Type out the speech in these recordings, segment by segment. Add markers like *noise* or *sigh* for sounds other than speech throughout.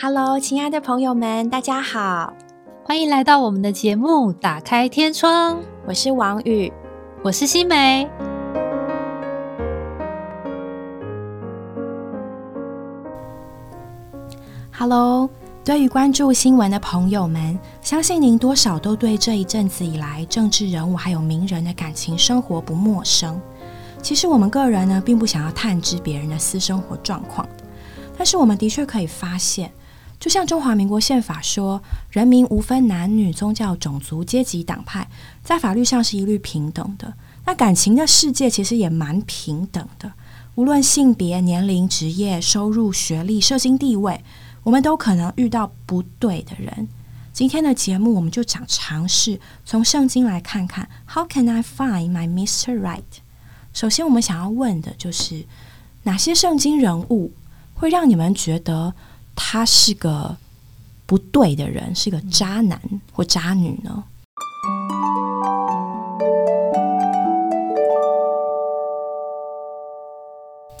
Hello，亲爱的朋友们，大家好，欢迎来到我们的节目《打开天窗》。我是王宇，我是新梅。Hello，对于关注新闻的朋友们，相信您多少都对这一阵子以来政治人物还有名人的感情生活不陌生。其实我们个人呢，并不想要探知别人的私生活状况，但是我们的确可以发现。就像中华民国宪法说，人民无分男女、宗教、种族、阶级、党派，在法律上是一律平等的。那感情的世界其实也蛮平等的，无论性别、年龄、职业、收入、学历、社经地位，我们都可能遇到不对的人。今天的节目，我们就想尝试从圣经来看看，How can I find my Mr. Right？首先，我们想要问的就是哪些圣经人物会让你们觉得？他是个不对的人，是个渣男或渣女呢？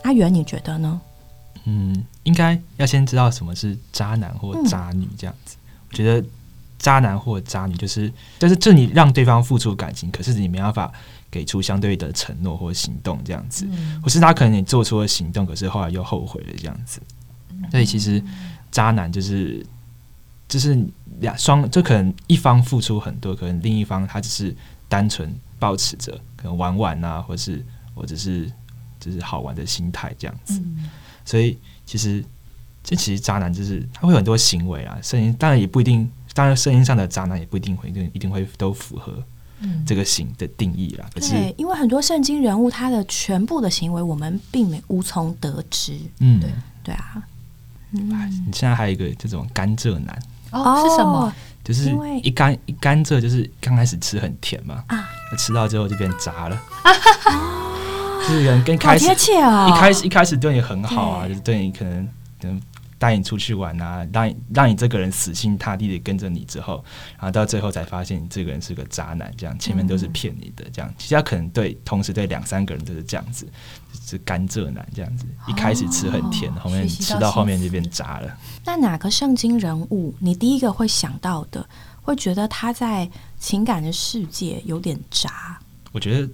阿元，你觉得呢？嗯，应该要先知道什么是渣男或渣女这样子。我觉得渣男或渣女就是，就是这你让对方付出感情，可是你没办法给出相对的承诺或行动这样子，或是他可能你做出了行动，可是后来又后悔了这样子。所以其实，渣男就是就是两双，就可能一方付出很多，可能另一方他只是单纯保持着可能玩玩啊，或是或者是就是好玩的心态这样子。所以其实这其实渣男就是他会有很多行为啊，声音当然也不一定，当然声音上的渣男也不一定会一定一定会都符合这个行的定义啦。可是因为很多圣经人物他的全部的行为我们并没无从得知。嗯，对对啊。你现在还有一个这种甘蔗男。哦？是什么？就是一甘一甘蔗，就是刚开始吃很甜嘛啊，吃到之后就变渣了。就是人跟开始一开始一开始对你很好啊，就是对你可能能带你出去玩啊，让让你这个人死心塌地的跟着你之后，然后到最后才发现你这个人是个渣男，这样前面都是骗你的，这样其实他可能对同时对两三个人都是这样子。是甘蔗男这样子，一开始吃很甜，后面吃到后面就变渣了。那哪个圣经人物，你第一个会想到的，会觉得他在情感的世界有点渣？我觉得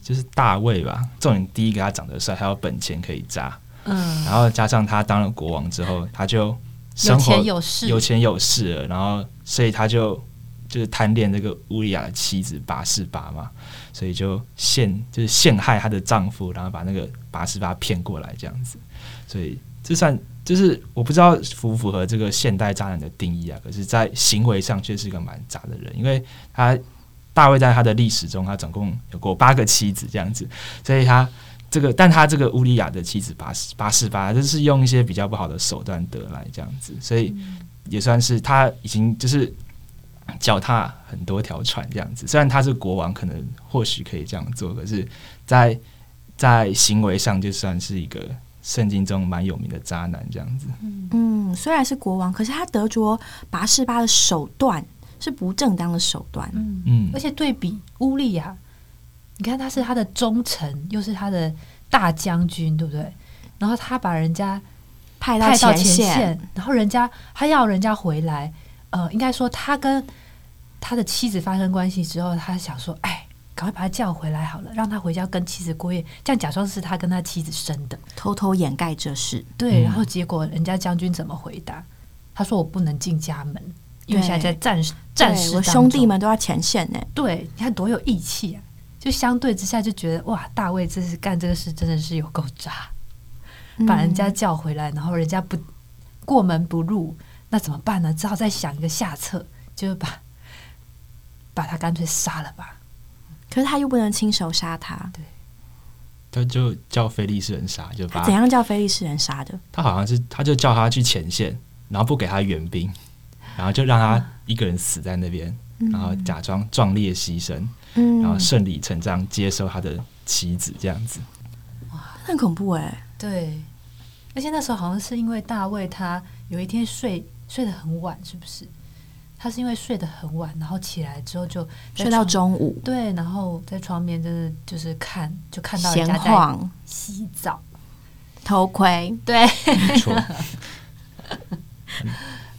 就是大卫吧。重点第一个他长得帅，还有本钱可以渣。嗯，然后加上他当了国王之后，他就有钱有势，有钱有势了。然后所以他就就是贪恋这个乌利亚的妻子八四八嘛。所以就陷就是陷害她的丈夫，然后把那个八十八骗过来这样子，所以这算就是我不知道符不符合这个现代渣男的定义啊？可是，在行为上却是一个蛮渣的人，因为他大卫在他的历史中，他总共有过八个妻子这样子，所以他这个但他这个乌利亚的妻子八十八十八，就是用一些比较不好的手段得来这样子，所以也算是他已经就是。脚踏很多条船这样子，虽然他是国王，可能或许可以这样做，可是，在在行为上就算是一个圣经中蛮有名的渣男这样子。嗯，虽然是国王，可是他得着拔示巴的手段是不正当的手段。嗯嗯，而且对比乌利亚，你看他是他的忠臣，又是他的大将军，对不对？然后他把人家派到前线，然后人家他要人家回来。呃，应该说他跟他的妻子发生关系之后，他想说：“哎，赶快把他叫回来好了，让他回家跟妻子过夜，这样假装是他跟他妻子生的，偷偷掩盖这事。”对，然后结果人家将军怎么回答？他说：“我不能进家门，因为现在在战战时，我兄弟们都要前线呢。”对，你看多有义气啊！就相对之下就觉得哇，大卫这是干这个事真的是有够渣，把人家叫回来，然后人家不过门不入。那怎么办呢？只好再想一个下策，就是把把他干脆杀了吧。可是他又不能亲手杀他，对，他就叫菲利斯人杀，就把怎样叫菲利斯人杀的？他好像是他就叫他去前线，然后不给他援兵，然后就让他一个人死在那边，然后假装壮烈牺牲，然后顺理成章接受他的妻子，这样子。哇，很恐怖哎！对，而且那时候好像是因为大卫他有一天睡。睡得很晚，是不是？他是因为睡得很晚，然后起来之后就睡到中午。对，然后在床边就是就是看，就看到人家在洗澡，偷窥。对，没错。*laughs*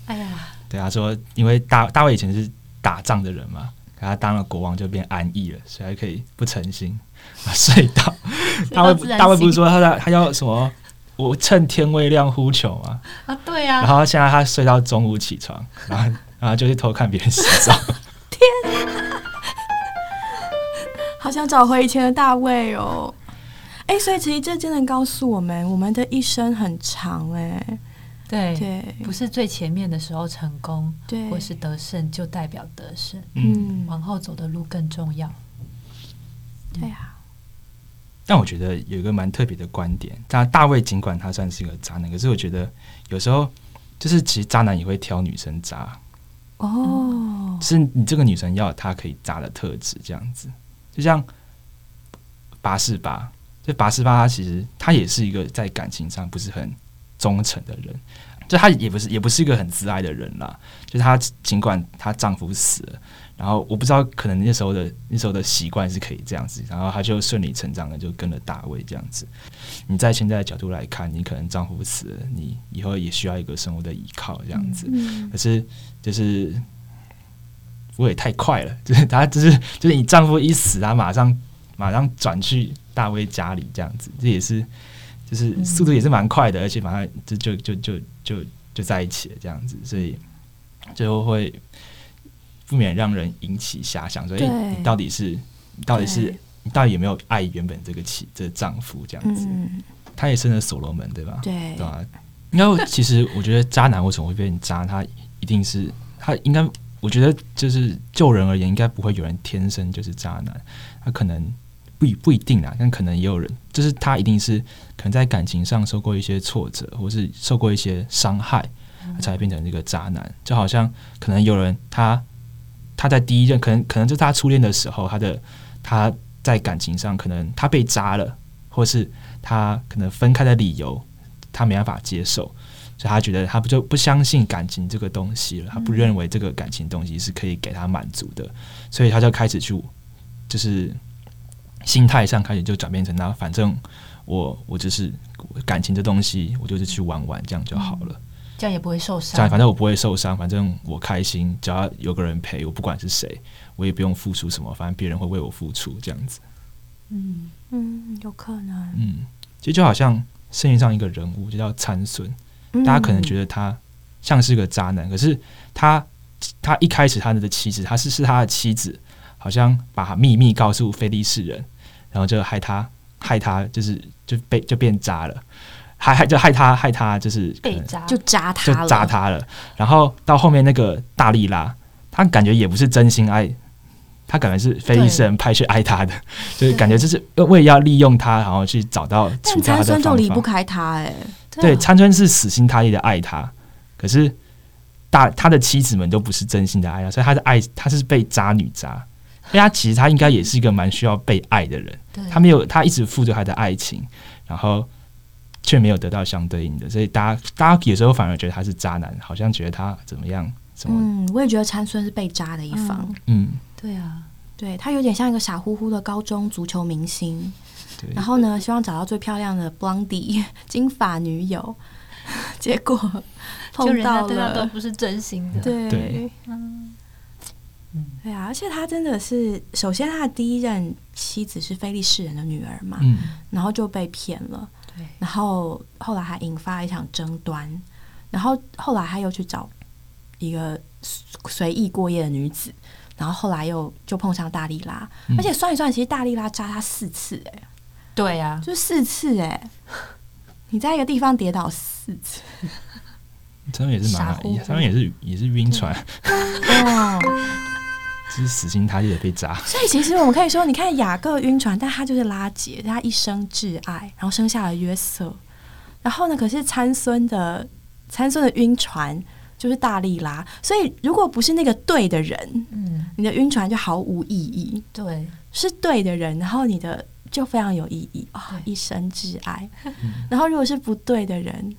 哎呀，对他说，因为大大卫以前是打仗的人嘛，可他当了国王就变安逸了，所以他可以不诚心啊睡到。*laughs* 大卫大卫不是说他在他要什么？我趁天未亮呼求吗，啊，对呀、然后现在他睡到中午起床，然后 *laughs* 然后就去偷看别人洗澡。天 *laughs* 好想找回以前的大卫哦。哎，所以其实这真的告诉我们，我们的一生很长哎。对对。不是最前面的时候成功，对，或是得胜就代表得胜，嗯，嗯，往后走的路更重要。对啊，但我觉得有一个蛮特别的观点，大大卫尽管他算是一个渣男，可是我觉得有时候就是其实渣男也会挑女生渣，哦，是你这个女生要有她可以渣的特质，这样子。就像八四八，就八四八，他其实他也是一个在感情上不是很忠诚的人，就她也不是也不是一个很自爱的人啦。就是她尽管她丈夫死了，然后我不知道可能那时候的那时候的习惯是可以这样子，然后她就顺理成章的就跟了大卫这样子。你在现在的角度来看，你可能丈夫死了，你以后也需要一个生活的依靠这样子。嗯可是就是我也太快了，就是她就是就是你丈夫一死，她马上马上转去大卫家里这样子，这也是就是速度也是蛮快的，而且马上就就就就就就在一起了这样子，所以就会不免让人引起遐想，说哎、对你到底是你到底是你到底有没有爱原本这个妻这个丈夫这样子？嗯，他也生了所罗门，对吧？对对吧？应该其实我觉得渣男为什么会变成渣，他一定是他应该，我觉得就是就人而言，应该不会有人天生就是渣男，他可能不一不一定啊，但可能也有人，就是他一定是可能在感情上受过一些挫折，或是受过一些伤害，才会变成这个渣男。就好像可能有人他他在第一任，可能可能就是他初恋的时候，他的他在感情上可能他被渣了，或是他可能分开的理由他没办法接受，所以他觉得他不就不相信感情这个东西了，他不认为这个感情东西是可以给他满足的，所以他就开始去就是心态上开始就转变成那反正我我就是感情这东西，我就是去玩玩这样就好了。这样也不会受这样伤。反正我不会受伤，反正我开心，只要有个人陪我，不管是谁，我也不用付出什么，反正别人会为我付出这样子。嗯，嗯，有可能，嗯，其实就好像圣经上一个人物，就叫参孙，大家可能觉得得他像是个渣男，可是他他一开始他的妻子，他是是他的妻子，好像把秘密告诉非利士人，然后就害他害他就是就被就变渣了，害害就害他害他就是被渣就渣他就了，扎他了。然后到后面那个大力拉，他感觉也不是真心爱，他感觉是非利士人派去爱他的，就是感觉就是为要利用他，然后去找到但参孙就。离不开他哎，对，啊参孙是死心塌地的爱他，可是大他的妻子们都不是真心的爱他，所以他的爱他是被渣女渣。所以他其实他应该也是一个蛮需要被爱的人，对他没有他一直付出他的爱情，然后却没有得到相对应的，所以大家大家有时候反而觉得他是渣男，好像觉得他怎么样怎么，嗯，我也觉得参孙是被渣的一方，嗯，对啊，对他有点像一个傻乎乎的高中足球明星，对，然后呢，希望找到最漂亮的 blondie *laughs* 金发女友，*laughs* 结果碰到对他都，不是真心的。对。对嗯，对啊，而且他真的是，首先他的第一任妻子是菲利士人的女儿嘛，嗯。然后就被骗了，对，然后后来还引发一场争端，然后后来他又去找一个随意过夜的女子，然后后来又就碰上大力拉，嗯。而且算一算，其实大力拉扎他四次、哎，对啊，就四次、哎，你在一个地方跌倒四次，真的也是蛮傻乎乎他们也是也是晕船，哦，*laughs* 就是死心塌地的被砸，所以其实我们可以说，你看雅各晕船，但他就是拉结，他一生挚爱，然后生下了约瑟。然后呢，可是参孙的参孙的晕船就是大力拉，所以如果不是那个对的人，嗯，你的晕船就毫无意义；对，是对的人，然后你的就非常有意义啊、对。一生挚爱。然后如果是不对的人，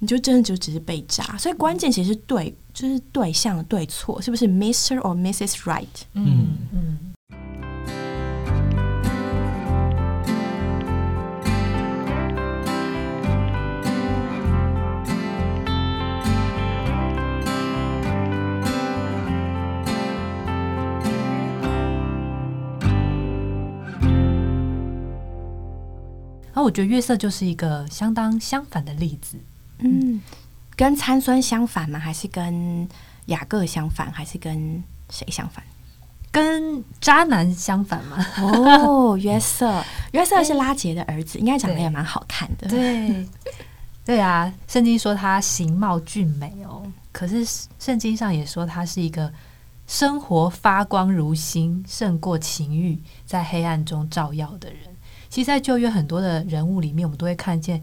你就真的就只是被扎，所以关键其实是对，就是对象的对错，是不是 Mister or Misses Right？嗯嗯。然后我觉得《月色》就是一个相当相反的例子。嗯，跟参孙相反吗？还是跟雅各相反？还是跟谁相反？跟渣男相反吗？哦，约瑟，*laughs* 约瑟是拉杰的儿子，应该长得也蛮好看的。对，对啊，圣经说他形貌俊美哦，可是圣经上也说他是一个生活发光如星，胜过情欲，在黑暗中照耀的人。其实，在旧约很多的人物里面，我们都会看见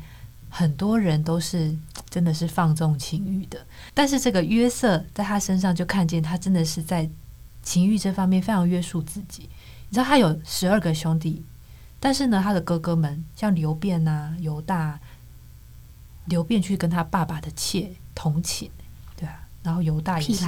很多人都是真的是放纵情欲的，但是这个约瑟在他身上就看见他真的是在。情欲这方面非常约束自己，你知道他有十二个兄弟，但是呢，他的哥哥们像刘辩呐、犹大，刘辩去跟他爸爸的妾同寝，对啊，然后犹大也是，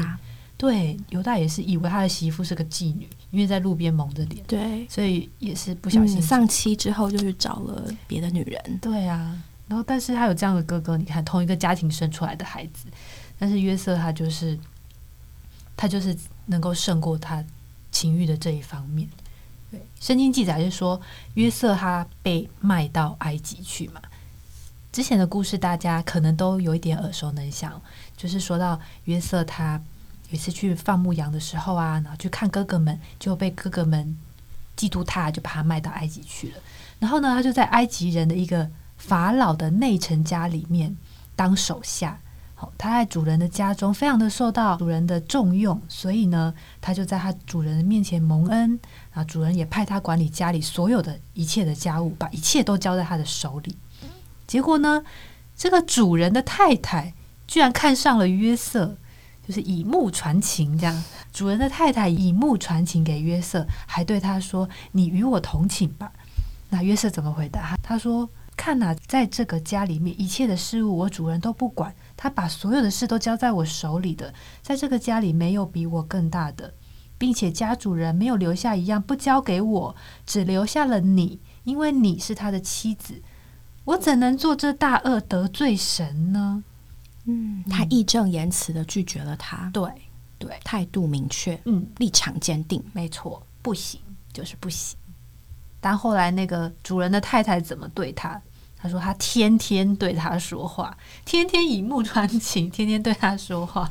对，犹大也是以为他的媳妇是个妓女，因为在路边蒙着脸，对，所以也是不小心。丧妻之后就去找了别的女人，对啊，然后但是他有这样的哥哥，你看同一个家庭生出来的孩子，但是约瑟他就是他就是。能够胜过他情欲的这一方面。对，圣经记载是说，约瑟他被卖到埃及去嘛。之前的故事大家可能都有一点耳熟能详，就是说到约瑟他有一次去放牧羊的时候啊，然后去看哥哥们，就被哥哥们嫉妒他，就把他卖到埃及去了。然后呢，他就在埃及人的一个法老的内臣家里面当手下。好，他在主人的家中非常的受到主人的重用，所以呢，他就在他主人的面前蒙恩啊。主人也派他管理家里所有的一切的家务，把一切都交在他的手里。结果呢，这个主人的太太居然看上了约瑟，就是以目传情。这样，主人的太太以目传情给约瑟，还对他说：“你与我同寝吧。”那约瑟怎么回答？他说：“看呐，在这个家里面，一切的事物我主人都不管。”他把所有的事都交在我手里的，在这个家里没有比我更大的，并且家主人没有留下一样不交给我，只留下了你，因为你是他的妻子。我怎能做这大恶得罪神呢？嗯，他义正言辞的拒绝了他，对对，态度明确，嗯，立场坚定，没错，不行就是不行。但后来那个主人的太太怎么对他？他说：“他天天对他说话，天天以目传情，天天对他说话，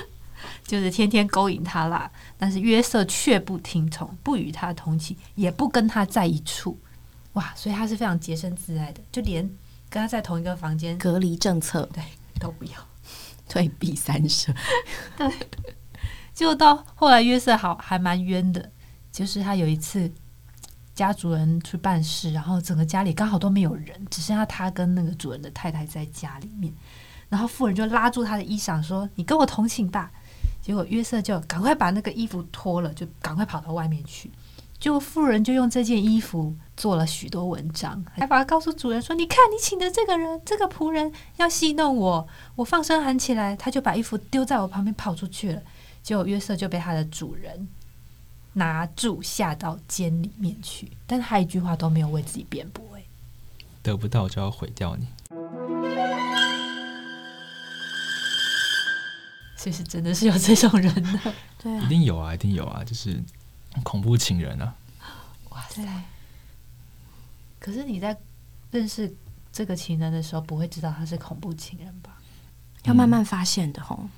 *laughs* 就是天天勾引他啦。但是约瑟却不听从，不与他同寝，也不跟他在一处。哇！所以他是非常洁身自爱的，就连跟他在同一个房间，隔离政策对都不要，退避三舍。*laughs* 对，就到后来约瑟好还蛮冤的，就是他有一次。”家主人去办事，然后整个家里刚好都没有人，只剩下他跟那个主人的太太在家里面。然后妇人就拉住他的衣裳说：“你跟我同寝吧。”结果约瑟就赶快把那个衣服脱了，就赶快跑到外面去。结果妇人就用这件衣服做了许多文章，还把他告诉主人说：“你看，你请的这个人，这个仆人要戏弄我，我放声喊起来，他就把衣服丢在我旁边跑出去了。”结果约瑟就被他的主人。拿住下到监里面去，但他一句话都没有为自己辩驳。哎，得不到就要毁掉你，其实真的是有这种人的，对，一定有啊，一定有啊，就是恐怖情人啊！哇塞！可是你在认识这个情人的时候，不会知道他是恐怖情人吧？要慢慢发现的吼。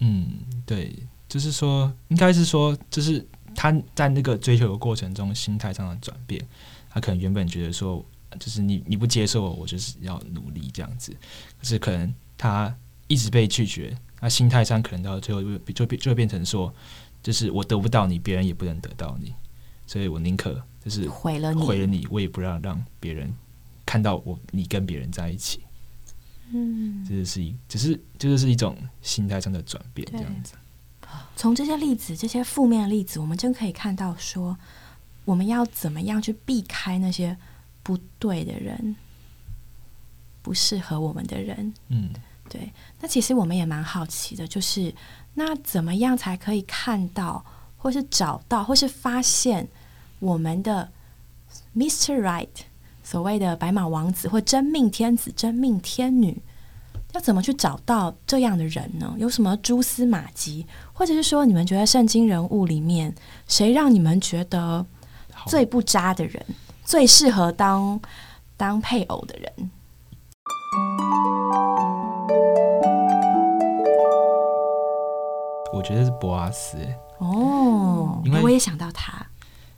嗯，对，就是说，应该是说，就是。他在那个追求的过程中，心态上的转变，他可能原本觉得说，就是你你不接受我，我就是要努力这样子。可是可能他一直被拒绝，他心态上可能到最后就就变就会变成说，就是我得不到你，别人也不能得到你，所以我宁可就是毁了你，毁了你，我也不让让别人看到我你跟别人在一起。嗯，这是一，只是就是一种心态上的转变这样子。从这些例子，这些负面的例子，我们真可以看到，说我们要怎么样去避开那些不对的人，不适合我们的人。嗯，对。那其实我们也蛮好奇的，就是那怎么样才可以看到，或是找到，或是发现我们的 Mr. Right，所谓的白马王子或真命天子、真命天女。要怎么去找到这样的人呢？有什么蛛丝马迹，或者是说，你们觉得圣经人物里面谁让你们觉得最不渣的人，最适合当当配偶的人。我觉得是博阿斯，哦，因为我也想到他，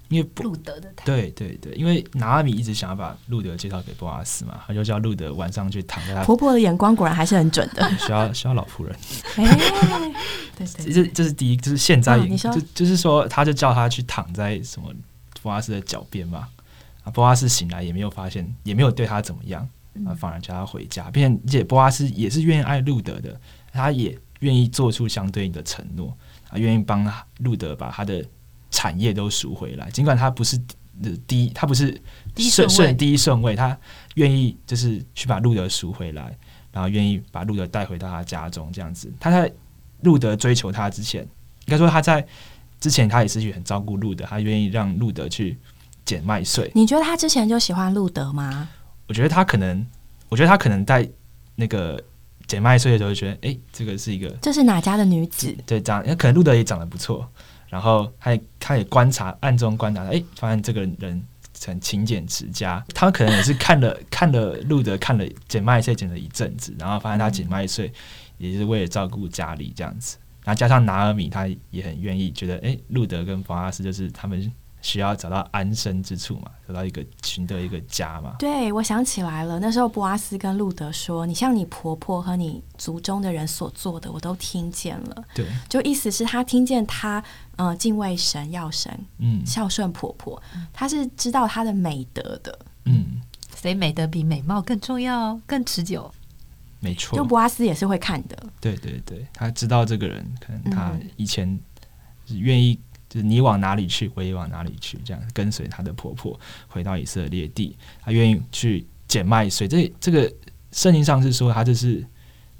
因为博路德的他，对对对，因为拿阿米一直想要把路德介绍给波阿斯嘛，他就叫路德晚上去躺在他婆婆的眼光果然还是很准的。*laughs* 需要需要老仆人，哎，对对这这是第一，就是现在嗯你说。就就是说，他就叫他去躺在什么波阿斯的脚边嘛，啊，波阿斯醒来也没有发现，也没有对他怎么样，啊，反而叫他回家，并且波阿斯也是愿意爱路德的，他也愿意做出相对应的承诺，啊，愿意帮路德把他的产业都赎回来，尽管他不是呃第一，他不是顺顺位第一顺位，他愿意就是去把路德赎回来，然后愿意把路德带回到他家中这样子。他在路德追求他之前，应该说他在之前他也是去很照顾路德，他愿意让路德去捡麦穗。你觉得他之前就喜欢路德吗？我觉得他可能，我觉得他可能在那个捡麦穗的时候就觉得，哎、这个是一个这是哪家的女子？对长，可能路德也长得不错，然后他也他也观察暗中观察，哎、发现这个人很勤俭持家。他可能也是看了 *laughs* 看了路德看了捡麦穗捡了一阵子，然后发现他捡麦穗也是为了照顾家里这样子。然后加上拿尔米，他也很愿意，觉得哎、路德跟博阿斯就是他们需要找到安身之处嘛，找到一个寻得一个家嘛。对，我想起来了，那时候布阿斯跟路德说：“你像你婆婆和你族中的人所做的，我都听见了。对，”就意思是他听见他呃敬畏神、要神、嗯孝顺婆婆，他是知道他的美德的。嗯，所以美德比美貌更重要、更持久。没错就。博阿斯也是会看的。对对对，他知道这个人，可能他嗯以前愿意，就是你往哪里去，我也往哪里去，这样跟随他的婆婆回到以色列地，他愿意去捡麦穗。这这个圣经上是说，他这是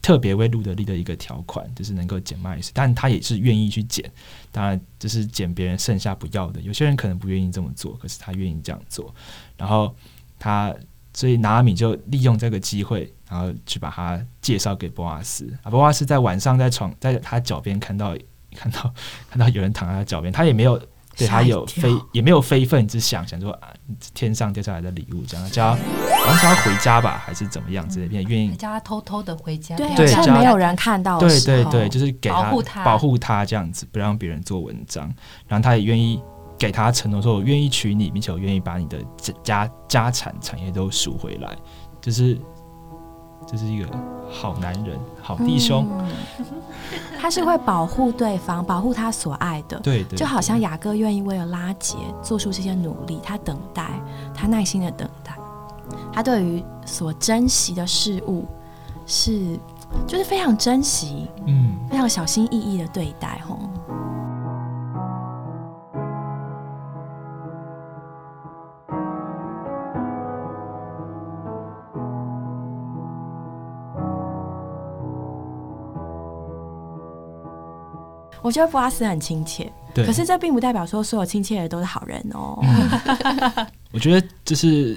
特别为路德利的一个条款，就是能够捡麦穗，但他也是愿意去捡。当然，就是捡别人剩下不要的，有些人可能不愿意这么做，可是他愿意这样做。然后他，所以拿阿米就利用这个机会，然后去把他介绍给波阿斯。啊，波阿斯在晚上在床在他脚边看到看到 *laughs* 看到有人躺在他脚边，他也没有对他有非也没有非分之想，想说啊天上掉下来的礼物，这样叫他好像叫他回家吧，还是怎么样之类的，愿意叫他偷偷的回家，对，对叫趁没有人看到对，对对，就是给他保护他保护他这样子，不让别人做文章。然后他也愿意给他承诺说，我愿意娶你，并且我愿意把你的家家家产产业都赎回来。就是这是一个好男人、好弟兄。嗯他是会保护对方，保护他所爱的。对对，就好像雅各愿意为了拉杰做出这些努力，他等待，他耐心的等待，他对于所珍惜的事物是就是非常珍惜，嗯，非常小心翼翼的对待，吼。我觉得布拉斯很亲切，对。可是这并不代表说所有亲切的都是好人哦。*laughs* 我觉得就是，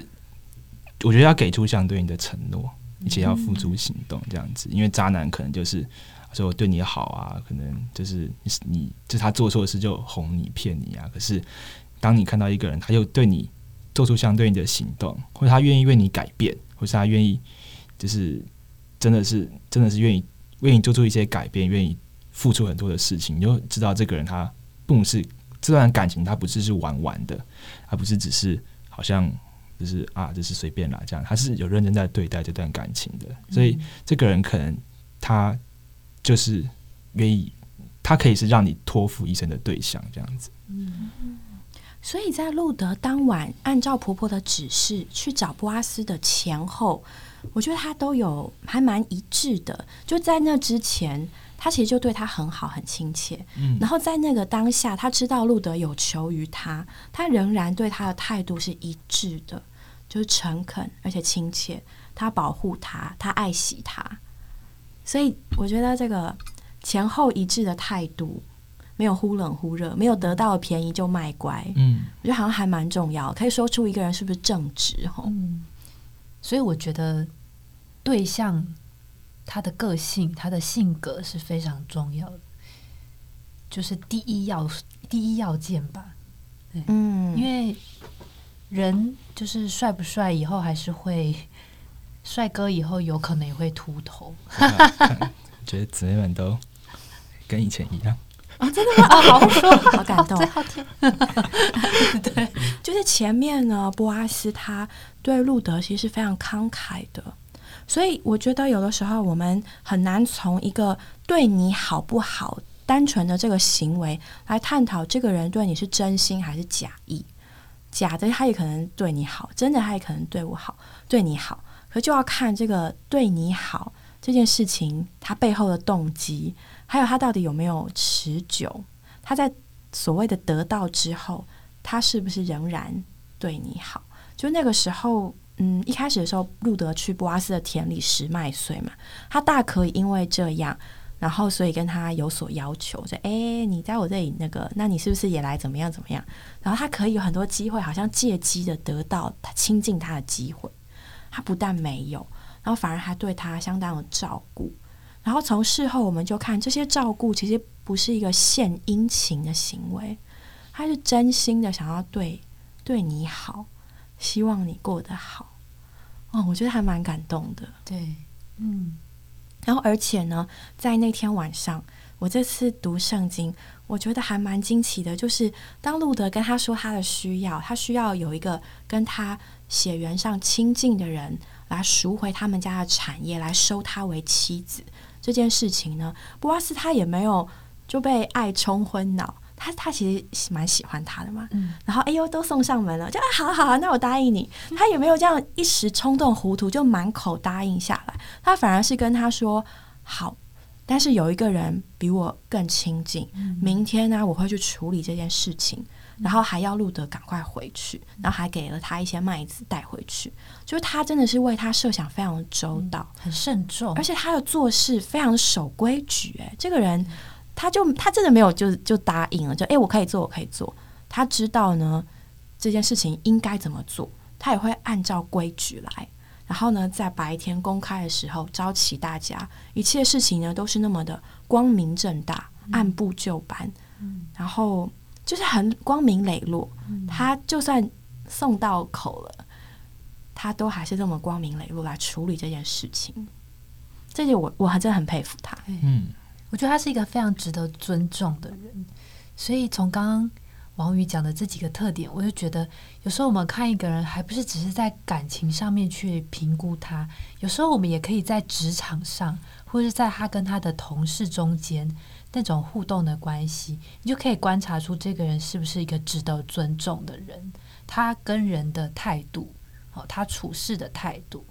我觉得要给出相对应的承诺，而且要付诸行动，这样子。因为渣男可能就是说我对你好啊，可能就是你你就是他做错事就哄你骗你啊。可是当你看到一个人，他又对你做出相对应的行动，或者他愿意为你改变，或是他愿意就是真的是真的是愿意为你做出一些改变，愿意付出很多的事情，你就知道这个人他不是这段感情，他不是是玩玩的，他不是只是好像就是啊，就是随便啦这样，他是有认真在对待这段感情的，所以这个人可能他就是愿意，他可以是让你托付一生的对象这样子。所以在路德当晚按照婆婆的指示去找布阿斯的前后，我觉得他都有还蛮一致的。就在那之前，他其实就对他很好、很亲切。嗯然后在那个当下，他知道路德有求于他，他仍然对他的态度是一致的，就是诚恳而且亲切。他保护他，他爱惜他。所以我觉得这个前后一致的态度，没有忽冷忽热，没有得到便宜就卖乖。嗯我觉得好像还蛮重要，可以说出一个人是不是正直吼。嗯，所以我觉得对象他的个性、他的性格是非常重要的，就是第一要第一要件吧。嗯，因为人就是帅不帅，以后还是会帅哥，以后有可能也会秃头。*laughs* 觉得姊妹们都跟以前一样。啊，真的吗？啊，好说，好感动，*laughs* 好听。*laughs* 对，就是前面呢，波阿斯他对路德其实是非常慷慨的，所以我觉得有的时候我们很难从一个对你好不好单纯的这个行为来探讨这个人对你是真心还是假意。假的他也可能对你好，真的他也可能对我好，对你好，可就要看这个对你好这件事情他背后的动机。还有他到底有没有持久？他在所谓的得到之后，他是不是仍然对你好？就那个时候，嗯，一开始的时候，路德去布阿斯的田里拾麦穗嘛，他大可以因为这样，然后所以跟他有所要求，说：“哎，你在我这里那个，那你是不是也来怎么样怎么样？”然后他可以有很多机会，好像借机的得到他亲近他的机会。他不但没有，然后反而还对他相当的照顾。然后从事后我们就看这些照顾，其实不是一个献殷勤的行为，他是真心的想要对对你好，希望你过得好。哦，我觉得还蛮感动的。对，嗯。然后而且呢，在那天晚上，我这次读圣经，我觉得还蛮惊奇的，就是当路德跟他说他的需要，他需要有一个跟他血缘上亲近的人来赎回他们家的产业，来收他为妻子。这件事情呢，布阿斯他也没有就被爱冲昏脑，他他其实蛮喜欢他的嘛。嗯，然后哎呦都送上门了，就啊好好好，那我答应你。他也没有这样一时冲动糊涂就满口答应下来，他反而是跟他说好，但是有一个人比我更亲近，明天呢我会去处理这件事情。然后还要路德赶快回去，然后还给了他一些麦子带回去，就是他真的是为他设想非常周到，很慎重，而且他的做事非常守规矩。哎，这个人他就他真的没有就就答应了，就哎我可以做，我可以做。他知道呢这件事情应该怎么做，他也会按照规矩来。然后呢，在白天公开的时候招齐大家，一切事情呢都是那么的光明正大，按部就班。然后。就是很光明磊落，他就算送到口了，他都还是这么光明磊落来处理这件事情。这点我我还真的很佩服他。嗯，我觉得他是一个非常值得尊重的人。所以从刚刚王宇讲的这几个特点，我就觉得有时候我们看一个人，还不是只是在感情上面去评估他，有时候我们也可以在职场上，或者是在他跟他的同事中间。那种互动的关系，你就可以观察出这个人是不是一个值得尊重的人。他跟人的态度，哦，他处事的态度，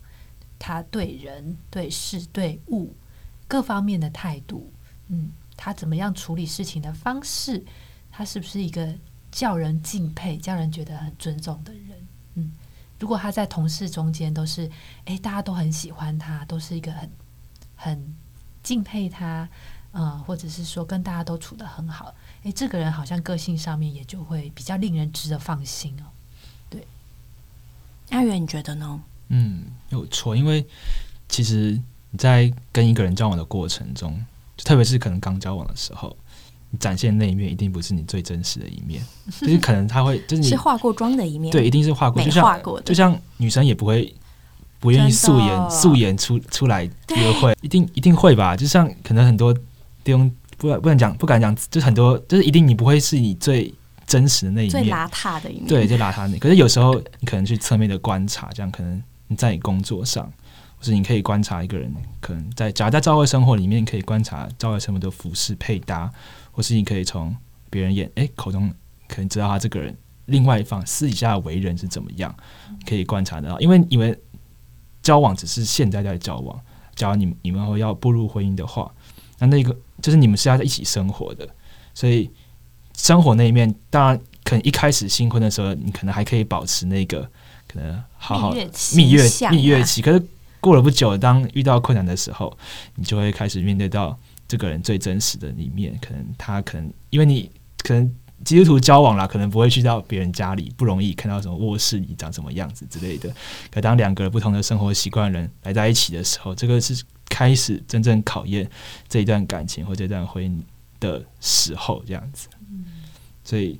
他对人、对事、对物各方面的态度，嗯，他怎么样处理事情的方式，他是不是一个叫人敬佩、叫人觉得很尊重的人？嗯，如果他在同事中间都是，诶，大家都很喜欢他，都是一个很很敬佩他。嗯，或者是说跟大家都处得很好，诶，这个人好像个性上面也就会比较令人值得放心哦。对，阿元，你觉得呢？嗯，有错，因为其实你在跟一个人交往的过程中，特别是可能刚交往的时候，你展现那一面一定不是你最真实的一面，*laughs* 就是可能他会 *laughs* 就是你是化过妆的一面，对，一定是化过，就像就像女生也不会不愿意素颜素颜出出来约会，一定一定会吧？就像可能很多。用不不能讲，不敢讲，就是很多，就是一定你不会是你最真实的那一面，最邋遢的一面，对，就邋遢那。可是有时候你可能去侧面的观察，这样可能你在你工作上，或是你可以观察一个人，可能在假如在教会生活里面，可以观察教会生活的服饰配搭，或是你可以从别人眼哎口中可能知道他这个人另外一方私底下的为人是怎么样，可以观察得到。因为因为交往只是现在在交往，假如你你们要步入婚姻的话，那那个。就是你们是要在一起生活的，所以生活那一面，当然可能一开始新婚的时候，你可能还可以保持那个可能好好蜜月蜜月期。可是过了不久，当遇到困难的时候，你就会开始面对到这个人最真实的一面。可能他可能因为你可能基督徒交往了，可能不会去到别人家里，不容易看到什么卧室里长什么样子之类的。可当两个不同的生活习惯人来在一起的时候，这个是。开始真正考验这一段感情或这段婚姻的时候，这样子。所以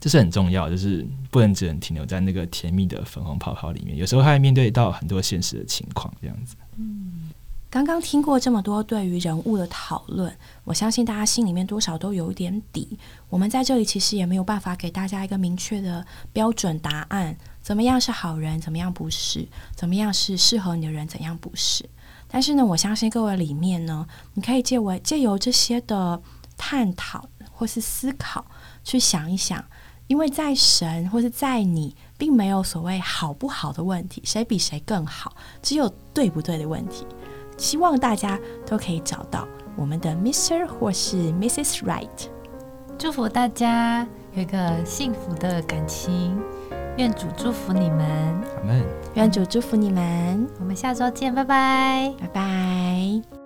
这是很重要，就是不能只能停留在那个甜蜜的粉红泡泡里面，有时候还面对到很多现实的情况，这样子。嗯刚刚听过这么多对于人物的讨论，我相信大家心里面多少都有点底。我们在这里其实也没有办法给大家一个明确的标准答案，怎么样是好人，怎么样不是，怎么样是适合你的人，怎样不是。但是呢，我相信各位里面呢，你可以借为借由这些的探讨或是思考，去想一想，因为在神或是在你，并没有所谓好不好的问题，谁比谁更好，只有对不对的问题。希望大家都可以找到我们的 Mr. 或是 Mrs. Right。祝福大家有一个幸福的感情，愿主祝福你们，阿门。愿主祝福你们，我们下周见，拜拜。拜拜。